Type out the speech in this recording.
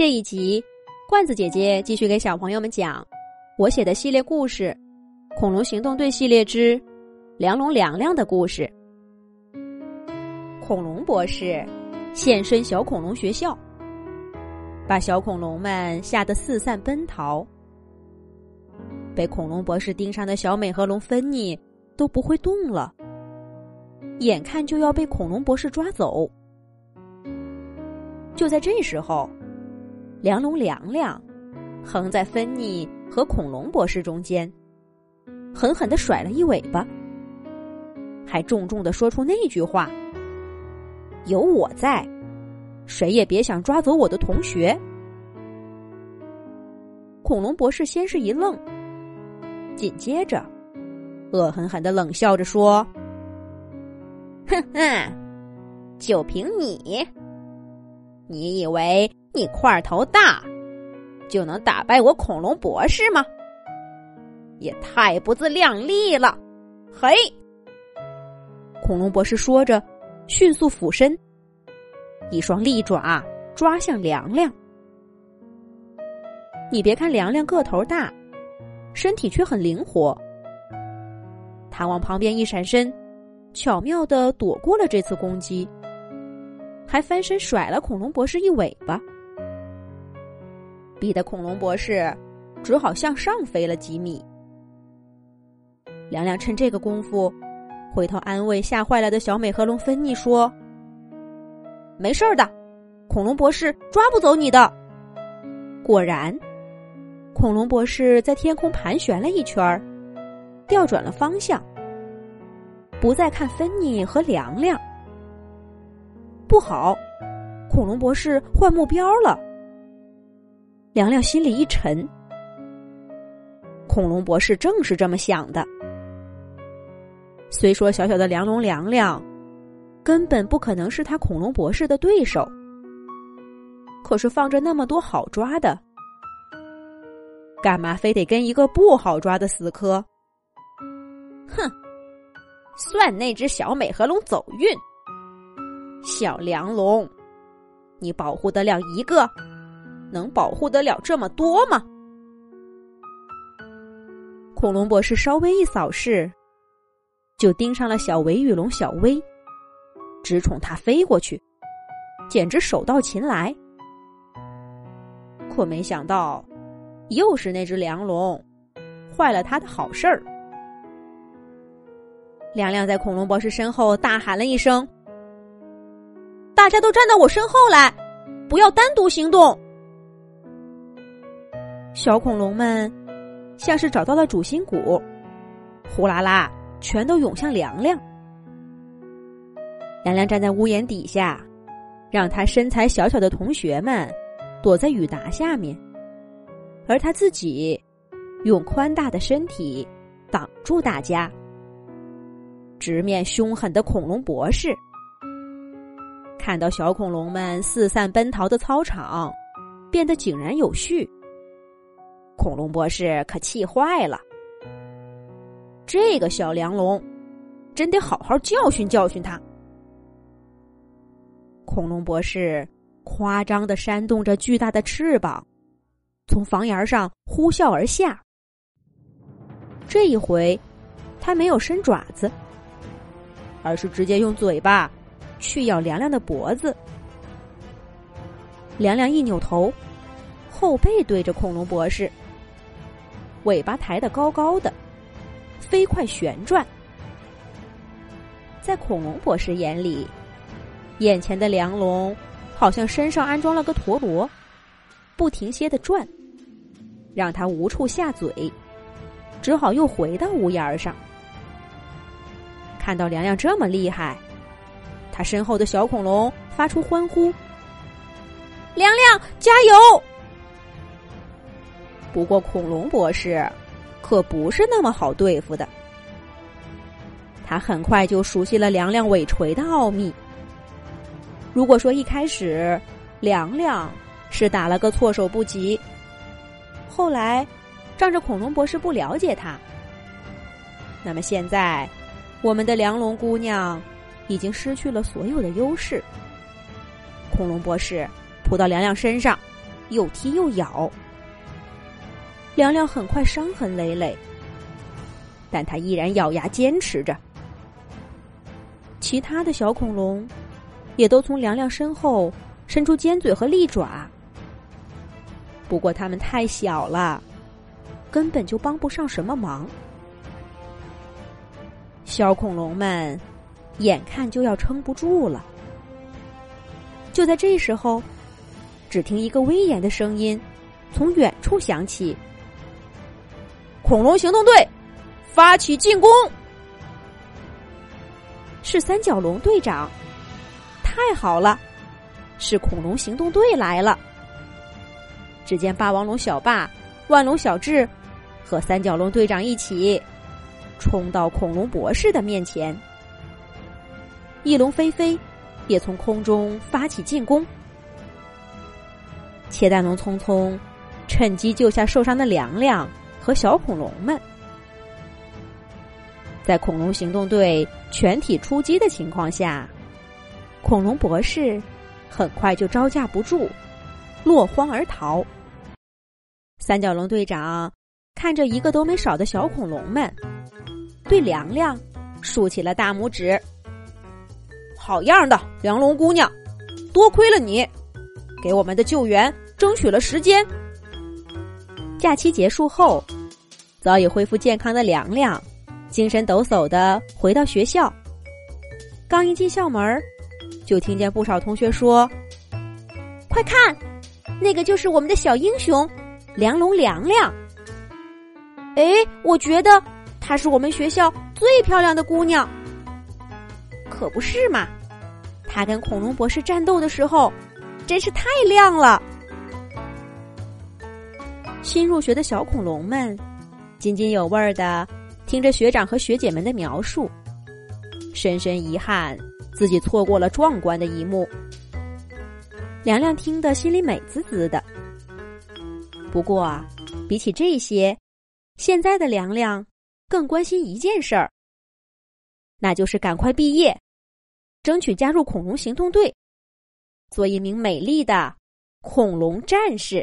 这一集，罐子姐姐继续给小朋友们讲我写的系列故事《恐龙行动队系列之梁龙凉凉的故事》。恐龙博士现身小恐龙学校，把小恐龙们吓得四散奔逃。被恐龙博士盯上的小美和龙芬妮都不会动了，眼看就要被恐龙博士抓走。就在这时候。梁龙凉凉横在芬妮和恐龙博士中间，狠狠的甩了一尾巴，还重重的说出那句话：“有我在，谁也别想抓走我的同学。”恐龙博士先是一愣，紧接着恶狠狠的冷笑着说：“ 哼哼，就凭你，你以为？”你块头大，就能打败我恐龙博士吗？也太不自量力了！嘿，恐龙博士说着，迅速俯身，一双利爪抓向凉凉。你别看凉凉个头大，身体却很灵活。他往旁边一闪身，巧妙的躲过了这次攻击，还翻身甩了恐龙博士一尾巴。逼得恐龙博士只好向上飞了几米。凉凉趁这个功夫，回头安慰吓坏了的小美和龙芬妮说：“没事的，恐龙博士抓不走你的。”果然，恐龙博士在天空盘旋了一圈，调转了方向，不再看芬妮和凉凉。不好，恐龙博士换目标了。凉凉心里一沉，恐龙博士正是这么想的。虽说小小的梁龙凉凉，根本不可能是他恐龙博士的对手，可是放着那么多好抓的，干嘛非得跟一个不好抓的死磕？哼，算那只小美和龙走运。小梁龙，你保护得了一个？能保护得了这么多吗？恐龙博士稍微一扫视，就盯上了小尾羽龙小薇，直冲他飞过去，简直手到擒来。可没想到，又是那只梁龙，坏了他的好事儿。亮亮在恐龙博士身后大喊了一声：“大家都站到我身后来，不要单独行动。”小恐龙们像是找到了主心骨，呼啦啦全都涌向凉凉。凉凉站在屋檐底下，让他身材小小的同学们躲在雨达下面，而他自己用宽大的身体挡住大家，直面凶狠的恐龙博士。看到小恐龙们四散奔逃的操场变得井然有序。恐龙博士可气坏了，这个小梁龙，真得好好教训教训他。恐龙博士夸张的扇动着巨大的翅膀，从房檐上呼啸而下。这一回，他没有伸爪子，而是直接用嘴巴去咬凉凉的脖子。凉凉一扭头，后背对着恐龙博士。尾巴抬得高高的，飞快旋转。在恐龙博士眼里，眼前的梁龙好像身上安装了个陀螺，不停歇的转，让他无处下嘴，只好又回到屋檐上。看到凉凉这么厉害，他身后的小恐龙发出欢呼：“凉凉，加油！”不过，恐龙博士可不是那么好对付的。他很快就熟悉了凉凉尾锤的奥秘。如果说一开始凉凉是打了个措手不及，后来仗着恐龙博士不了解他，那么现在我们的梁龙姑娘已经失去了所有的优势。恐龙博士扑到凉凉身上，又踢又咬。凉凉很快伤痕累累，但他依然咬牙坚持着。其他的小恐龙也都从凉凉身后伸出尖嘴和利爪，不过它们太小了，根本就帮不上什么忙。小恐龙们眼看就要撑不住了，就在这时候，只听一个威严的声音从远处响起：“恐龙行动队，发起进攻！”是三角龙队长，太好了，是恐龙行动队来了。只见霸王龙小霸、万龙小智和三角龙队长一起。冲到恐龙博士的面前，翼龙飞飞也从空中发起进攻。切蛋龙匆匆趁机救下受伤的凉凉和小恐龙们。在恐龙行动队全体出击的情况下，恐龙博士很快就招架不住，落荒而逃。三角龙队长看着一个都没少的小恐龙们。对凉凉竖起了大拇指。好样的，梁龙姑娘，多亏了你，给我们的救援争取了时间。假期结束后，早已恢复健康的凉凉，精神抖擞的回到学校。刚一进校门，就听见不少同学说：“快看，那个就是我们的小英雄，梁龙凉凉。”哎，我觉得。她是我们学校最漂亮的姑娘，可不是嘛？她跟恐龙博士战斗的时候，真是太亮了。新入学的小恐龙们津津有味儿的听着学长和学姐们的描述，深深遗憾自己错过了壮观的一幕。凉凉听得心里美滋滋的。不过啊，比起这些，现在的凉凉。更关心一件事儿，那就是赶快毕业，争取加入恐龙行动队，做一名美丽的恐龙战士。